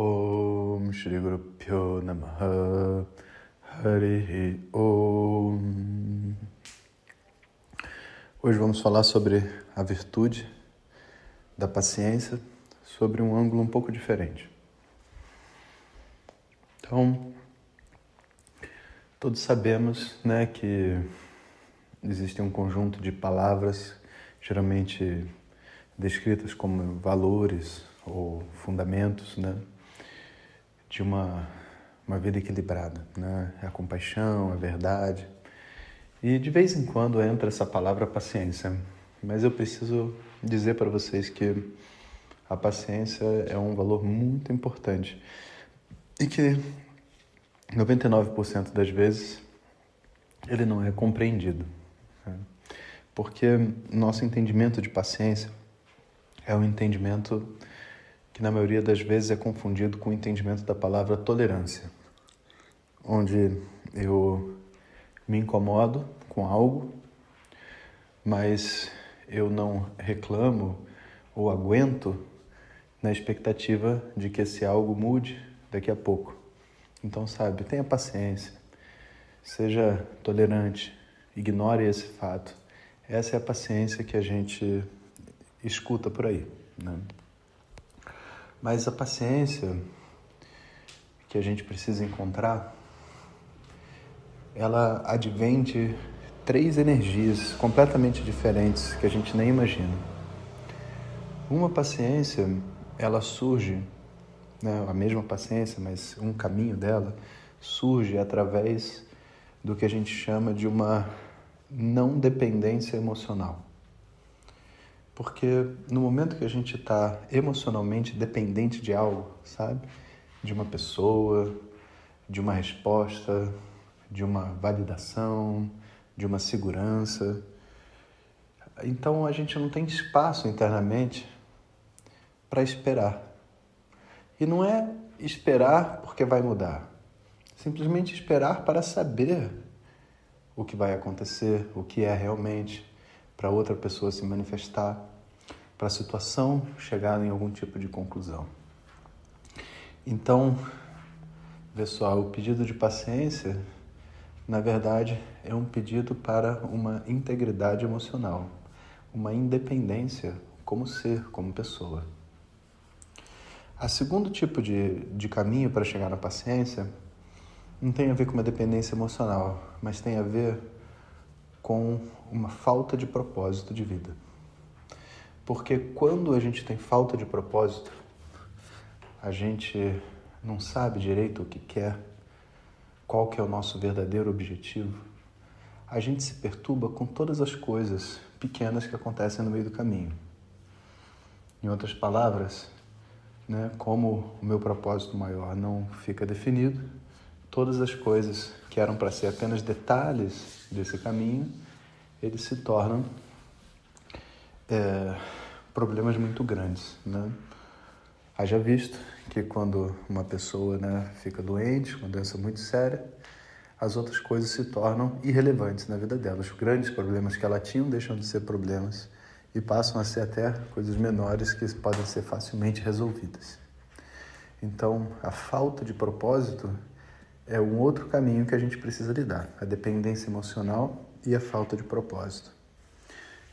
Om Shri Guru Pyo Namaha Hari Om. Hoje vamos falar sobre a virtude da paciência sobre um ângulo um pouco diferente. Então, todos sabemos, né, que existe um conjunto de palavras geralmente descritas como valores ou fundamentos, né, de uma, uma vida equilibrada, né? A compaixão, a verdade. E de vez em quando entra essa palavra paciência, mas eu preciso dizer para vocês que a paciência é um valor muito importante e que 99% das vezes ele não é compreendido. Né? Porque nosso entendimento de paciência é um entendimento que na maioria das vezes é confundido com o entendimento da palavra tolerância, onde eu me incomodo com algo, mas eu não reclamo ou aguento na expectativa de que esse algo mude daqui a pouco. Então, sabe, tenha paciência, seja tolerante, ignore esse fato. Essa é a paciência que a gente escuta por aí. Né? Mas a paciência que a gente precisa encontrar, ela advém de três energias completamente diferentes que a gente nem imagina. Uma paciência, ela surge, né, a mesma paciência, mas um caminho dela surge através do que a gente chama de uma não dependência emocional. Porque no momento que a gente está emocionalmente dependente de algo, sabe? De uma pessoa, de uma resposta, de uma validação, de uma segurança. Então a gente não tem espaço internamente para esperar. E não é esperar porque vai mudar. Simplesmente esperar para saber o que vai acontecer, o que é realmente, para outra pessoa se manifestar, para a situação chegar em algum tipo de conclusão. Então, pessoal, o pedido de paciência, na verdade, é um pedido para uma integridade emocional, uma independência como ser, como pessoa. A segundo tipo de, de caminho para chegar na paciência não tem a ver com uma dependência emocional, mas tem a ver com uma falta de propósito de vida. Porque quando a gente tem falta de propósito, a gente não sabe direito o que quer, qual que é o nosso verdadeiro objetivo, a gente se perturba com todas as coisas pequenas que acontecem no meio do caminho. Em outras palavras, né, como o meu propósito maior não fica definido, todas as coisas que eram para ser apenas detalhes desse caminho, eles se tornam é, problemas muito grandes, né? Haja visto que quando uma pessoa né, fica doente, uma doença muito séria, as outras coisas se tornam irrelevantes na vida dela. Os grandes problemas que ela tinha deixam de ser problemas e passam a ser até coisas menores que podem ser facilmente resolvidas. Então, a falta de propósito é um outro caminho que a gente precisa lidar, a dependência emocional e a falta de propósito.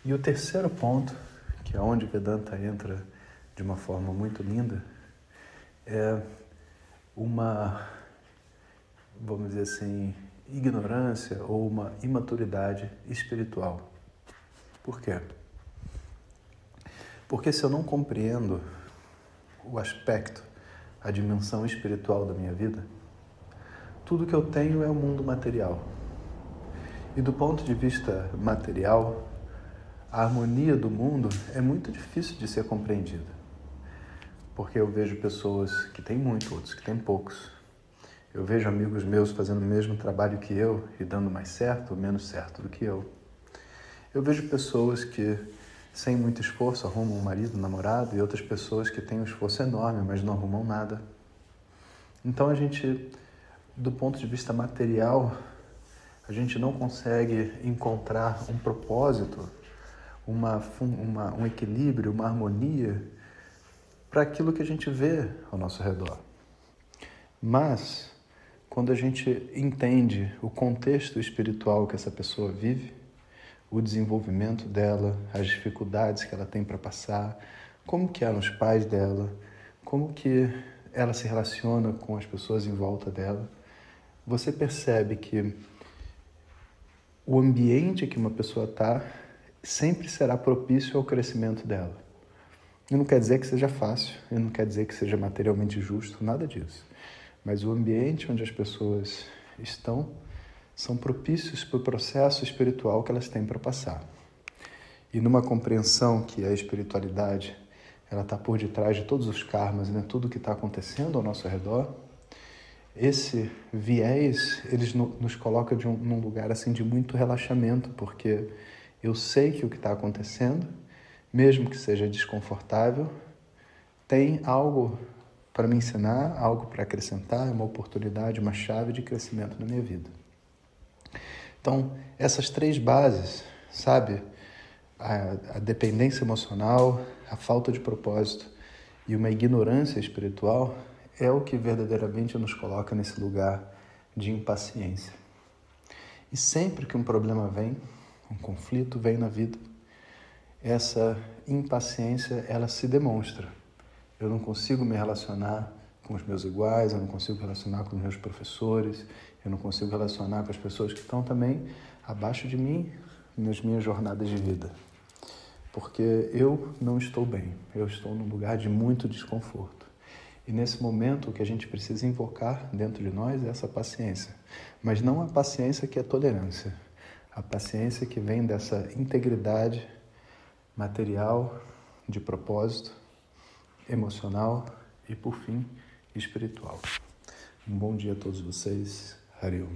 E o terceiro ponto, que é onde Vedanta entra de uma forma muito linda, é uma, vamos dizer assim, ignorância ou uma imaturidade espiritual. Por quê? Porque se eu não compreendo o aspecto, a dimensão espiritual da minha vida, tudo que eu tenho é o mundo material. E do ponto de vista material, a harmonia do mundo é muito difícil de ser compreendida. Porque eu vejo pessoas que têm muito, outros que têm poucos. Eu vejo amigos meus fazendo o mesmo trabalho que eu e dando mais certo ou menos certo do que eu. Eu vejo pessoas que, sem muito esforço, arrumam um marido, um namorado, e outras pessoas que têm um esforço enorme, mas não arrumam nada. Então a gente do ponto de vista material, a gente não consegue encontrar um propósito, uma, uma, um equilíbrio, uma harmonia para aquilo que a gente vê ao nosso redor. Mas, quando a gente entende o contexto espiritual que essa pessoa vive, o desenvolvimento dela, as dificuldades que ela tem para passar, como que eram os pais dela, como que ela se relaciona com as pessoas em volta dela, você percebe que o ambiente que uma pessoa está sempre será propício ao crescimento dela. E não quer dizer que seja fácil, e não quer dizer que seja materialmente justo, nada disso. Mas o ambiente onde as pessoas estão são propícios para o processo espiritual que elas têm para passar. E numa compreensão que a espiritualidade ela está por detrás de todos os karmas, né? tudo que está acontecendo ao nosso redor, esse viés eles nos coloca de um, num lugar assim de muito relaxamento, porque eu sei que o que está acontecendo, mesmo que seja desconfortável, tem algo para me ensinar, algo para acrescentar, uma oportunidade, uma chave de crescimento na minha vida. Então, essas três bases, sabe? A, a dependência emocional, a falta de propósito e uma ignorância espiritual é o que verdadeiramente nos coloca nesse lugar de impaciência. E sempre que um problema vem, um conflito vem na vida, essa impaciência ela se demonstra. Eu não consigo me relacionar com os meus iguais, eu não consigo relacionar com os meus professores, eu não consigo relacionar com as pessoas que estão também abaixo de mim nas minhas jornadas de vida. Porque eu não estou bem, eu estou num lugar de muito desconforto. E nesse momento o que a gente precisa invocar dentro de nós é essa paciência. Mas não a paciência que é tolerância, a paciência que vem dessa integridade material, de propósito, emocional e, por fim, espiritual. Um bom dia a todos vocês. Hariom.